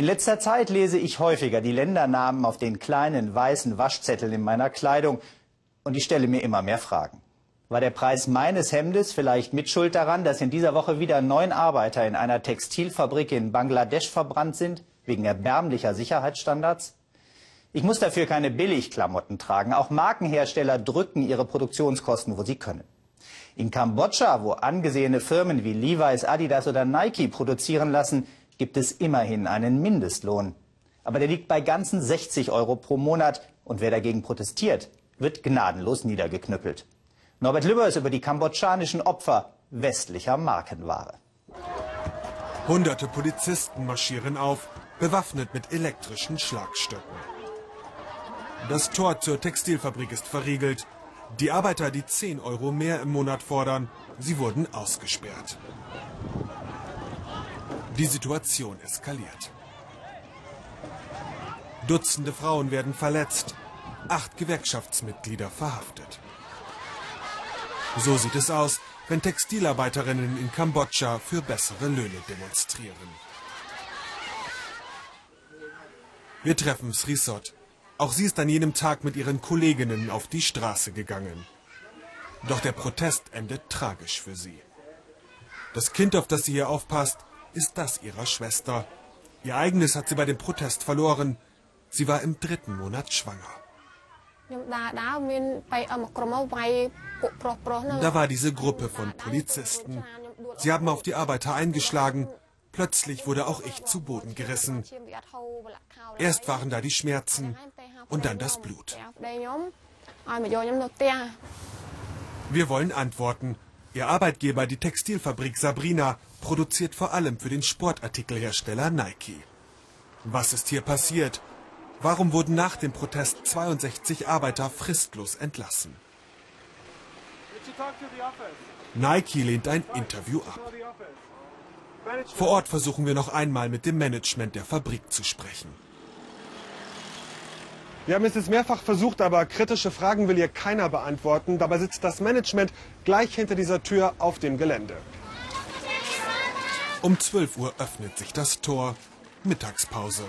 In letzter Zeit lese ich häufiger die Ländernamen auf den kleinen weißen Waschzetteln in meiner Kleidung und ich stelle mir immer mehr Fragen. War der Preis meines Hemdes vielleicht mitschuld daran, dass in dieser Woche wieder neun Arbeiter in einer Textilfabrik in Bangladesch verbrannt sind, wegen erbärmlicher Sicherheitsstandards? Ich muss dafür keine Billigklamotten tragen. Auch Markenhersteller drücken ihre Produktionskosten, wo sie können. In Kambodscha, wo angesehene Firmen wie Levi's, Adidas oder Nike produzieren lassen, gibt es immerhin einen Mindestlohn. Aber der liegt bei ganzen 60 Euro pro Monat. Und wer dagegen protestiert, wird gnadenlos niedergeknüppelt. Norbert Lübbers über die kambodschanischen Opfer westlicher Markenware. Hunderte Polizisten marschieren auf, bewaffnet mit elektrischen Schlagstöcken. Das Tor zur Textilfabrik ist verriegelt. Die Arbeiter, die 10 Euro mehr im Monat fordern, sie wurden ausgesperrt. Die Situation eskaliert. Dutzende Frauen werden verletzt, acht Gewerkschaftsmitglieder verhaftet. So sieht es aus, wenn Textilarbeiterinnen in Kambodscha für bessere Löhne demonstrieren. Wir treffen Srisot. Auch sie ist an jenem Tag mit ihren Kolleginnen auf die Straße gegangen. Doch der Protest endet tragisch für sie. Das Kind, auf das sie hier aufpasst, ist das ihrer Schwester. Ihr eigenes hat sie bei dem Protest verloren. Sie war im dritten Monat schwanger. Da war diese Gruppe von Polizisten. Sie haben auf die Arbeiter eingeschlagen. Plötzlich wurde auch ich zu Boden gerissen. Erst waren da die Schmerzen und dann das Blut. Wir wollen antworten. Ihr Arbeitgeber, die Textilfabrik Sabrina, produziert vor allem für den Sportartikelhersteller Nike. Was ist hier passiert? Warum wurden nach dem Protest 62 Arbeiter fristlos entlassen? Nike lehnt ein Interview ab. Vor Ort versuchen wir noch einmal mit dem Management der Fabrik zu sprechen. Wir haben es jetzt mehrfach versucht, aber kritische Fragen will hier keiner beantworten. Dabei sitzt das Management gleich hinter dieser Tür auf dem Gelände. Um 12 Uhr öffnet sich das Tor. Mittagspause.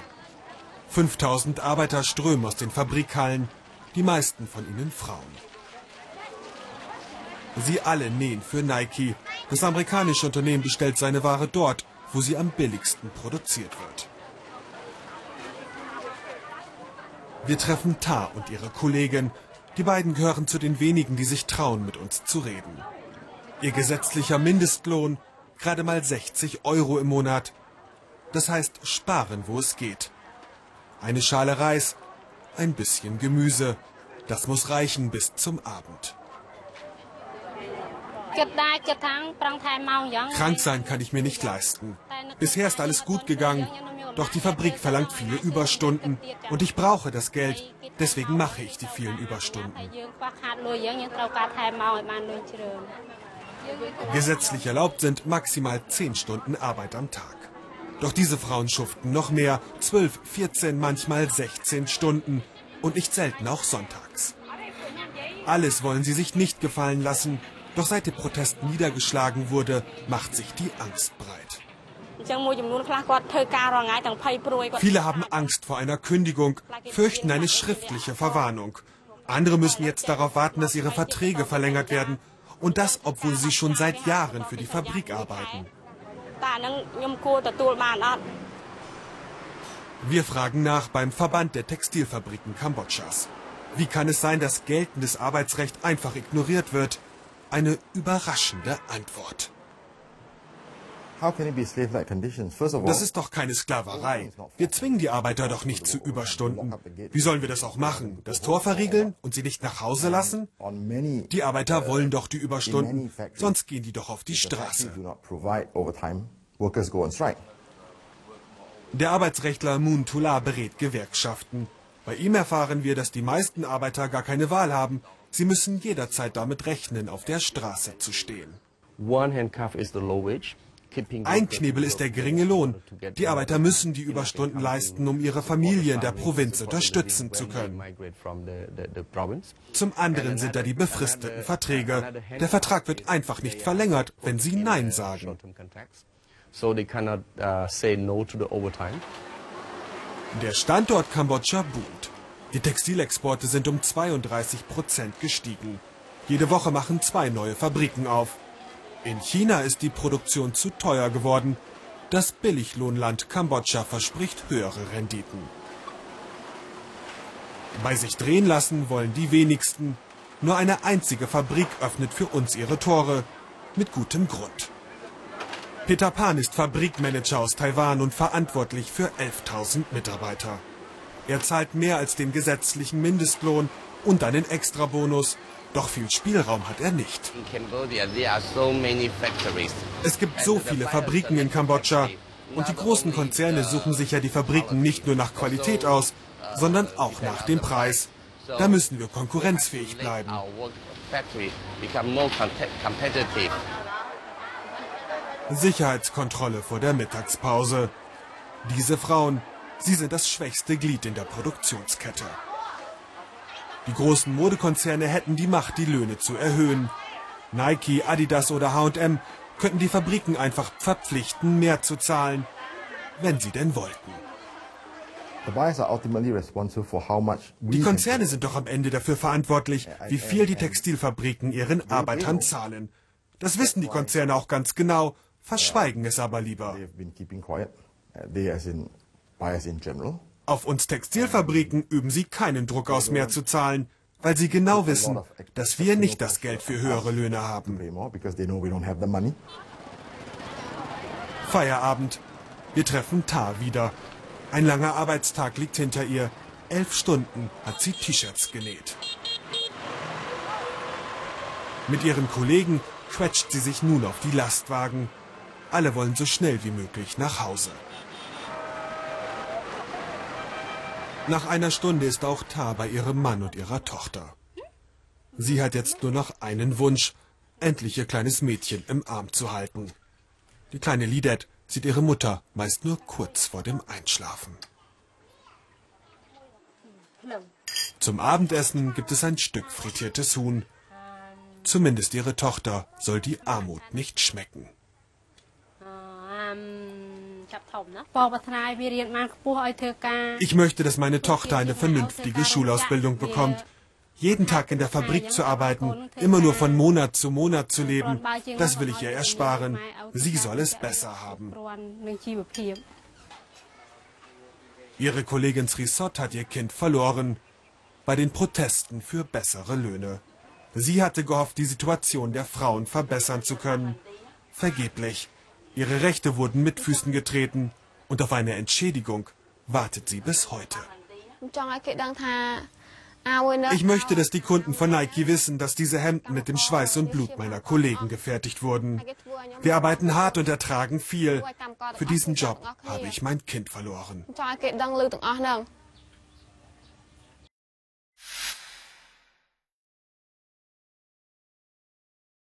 5000 Arbeiter strömen aus den Fabrikhallen, die meisten von ihnen Frauen. Sie alle nähen für Nike. Das amerikanische Unternehmen bestellt seine Ware dort, wo sie am billigsten produziert wird. Wir treffen Ta und ihre Kollegin. Die beiden gehören zu den wenigen, die sich trauen, mit uns zu reden. Ihr gesetzlicher Mindestlohn gerade mal 60 Euro im Monat. Das heißt sparen, wo es geht. Eine Schale Reis, ein bisschen Gemüse. Das muss reichen bis zum Abend. Krank sein kann ich mir nicht leisten. Bisher ist alles gut gegangen, doch die Fabrik verlangt viele Überstunden und ich brauche das Geld. Deswegen mache ich die vielen Überstunden. Gesetzlich erlaubt sind maximal 10 Stunden Arbeit am Tag. Doch diese Frauen schuften noch mehr, 12, 14, manchmal 16 Stunden und nicht selten auch sonntags. Alles wollen sie sich nicht gefallen lassen, doch seit der Protest niedergeschlagen wurde, macht sich die Angst breit. Viele haben Angst vor einer Kündigung, fürchten eine schriftliche Verwarnung. Andere müssen jetzt darauf warten, dass ihre Verträge verlängert werden und das, obwohl sie schon seit Jahren für die Fabrik arbeiten. Wir fragen nach beim Verband der Textilfabriken Kambodschas. Wie kann es sein, dass geltendes Arbeitsrecht einfach ignoriert wird? Eine überraschende Antwort. Das ist doch keine Sklaverei. Wir zwingen die Arbeiter doch nicht zu Überstunden. Wie sollen wir das auch machen? Das Tor verriegeln und sie nicht nach Hause lassen? Die Arbeiter wollen doch die Überstunden, sonst gehen die doch auf die Straße. Der Arbeitsrechtler Moon Tula berät Gewerkschaften. Bei ihm erfahren wir, dass die meisten Arbeiter gar keine Wahl haben. Sie müssen jederzeit damit rechnen, auf der Straße zu stehen. Ein Knebel ist der geringe Lohn. Die Arbeiter müssen die Überstunden leisten, um ihre Familie in der Provinz unterstützen zu können. Zum anderen sind da die befristeten Verträge. Der Vertrag wird einfach nicht verlängert, wenn sie Nein sagen. Der Standort Kambodscha boomt. Die Textilexporte sind um 32 Prozent gestiegen. Jede Woche machen zwei neue Fabriken auf. In China ist die Produktion zu teuer geworden. Das Billiglohnland Kambodscha verspricht höhere Renditen. Bei sich drehen lassen wollen die wenigsten. Nur eine einzige Fabrik öffnet für uns ihre Tore. Mit gutem Grund. Peter Pan ist Fabrikmanager aus Taiwan und verantwortlich für 11.000 Mitarbeiter. Er zahlt mehr als den gesetzlichen Mindestlohn und einen Extrabonus. Doch viel Spielraum hat er nicht. Es gibt so viele Fabriken in Kambodscha. Und die großen Konzerne suchen sich ja die Fabriken nicht nur nach Qualität aus, sondern auch nach dem Preis. Da müssen wir konkurrenzfähig bleiben. Sicherheitskontrolle vor der Mittagspause. Diese Frauen, sie sind das schwächste Glied in der Produktionskette. Die großen Modekonzerne hätten die Macht, die Löhne zu erhöhen. Nike, Adidas oder H&M könnten die Fabriken einfach verpflichten, mehr zu zahlen, wenn sie denn wollten. Die Konzerne sind doch am Ende dafür verantwortlich, wie viel die Textilfabriken ihren Arbeitern zahlen. Das wissen die Konzerne auch ganz genau, verschweigen es aber lieber. Auf uns Textilfabriken üben sie keinen Druck aus, mehr zu zahlen, weil sie genau wissen, dass wir nicht das Geld für höhere Löhne haben. Feierabend. Wir treffen Ta wieder. Ein langer Arbeitstag liegt hinter ihr. Elf Stunden hat sie T-Shirts genäht. Mit ihren Kollegen quetscht sie sich nun auf die Lastwagen. Alle wollen so schnell wie möglich nach Hause. Nach einer Stunde ist auch Ta bei ihrem Mann und ihrer Tochter. Sie hat jetzt nur noch einen Wunsch, endlich ihr kleines Mädchen im Arm zu halten. Die kleine Lidet sieht ihre Mutter meist nur kurz vor dem Einschlafen. Zum Abendessen gibt es ein Stück frittiertes Huhn. Zumindest ihre Tochter soll die Armut nicht schmecken. Ich möchte, dass meine Tochter eine vernünftige Schulausbildung bekommt. Jeden Tag in der Fabrik zu arbeiten, immer nur von Monat zu Monat zu leben, das will ich ihr ersparen. Sie soll es besser haben. Ihre Kollegin Srisot hat ihr Kind verloren bei den Protesten für bessere Löhne. Sie hatte gehofft, die Situation der Frauen verbessern zu können. Vergeblich. Ihre Rechte wurden mit Füßen getreten und auf eine Entschädigung wartet sie bis heute. Ich möchte, dass die Kunden von Nike wissen, dass diese Hemden mit dem Schweiß und Blut meiner Kollegen gefertigt wurden. Wir arbeiten hart und ertragen viel. Für diesen Job habe ich mein Kind verloren.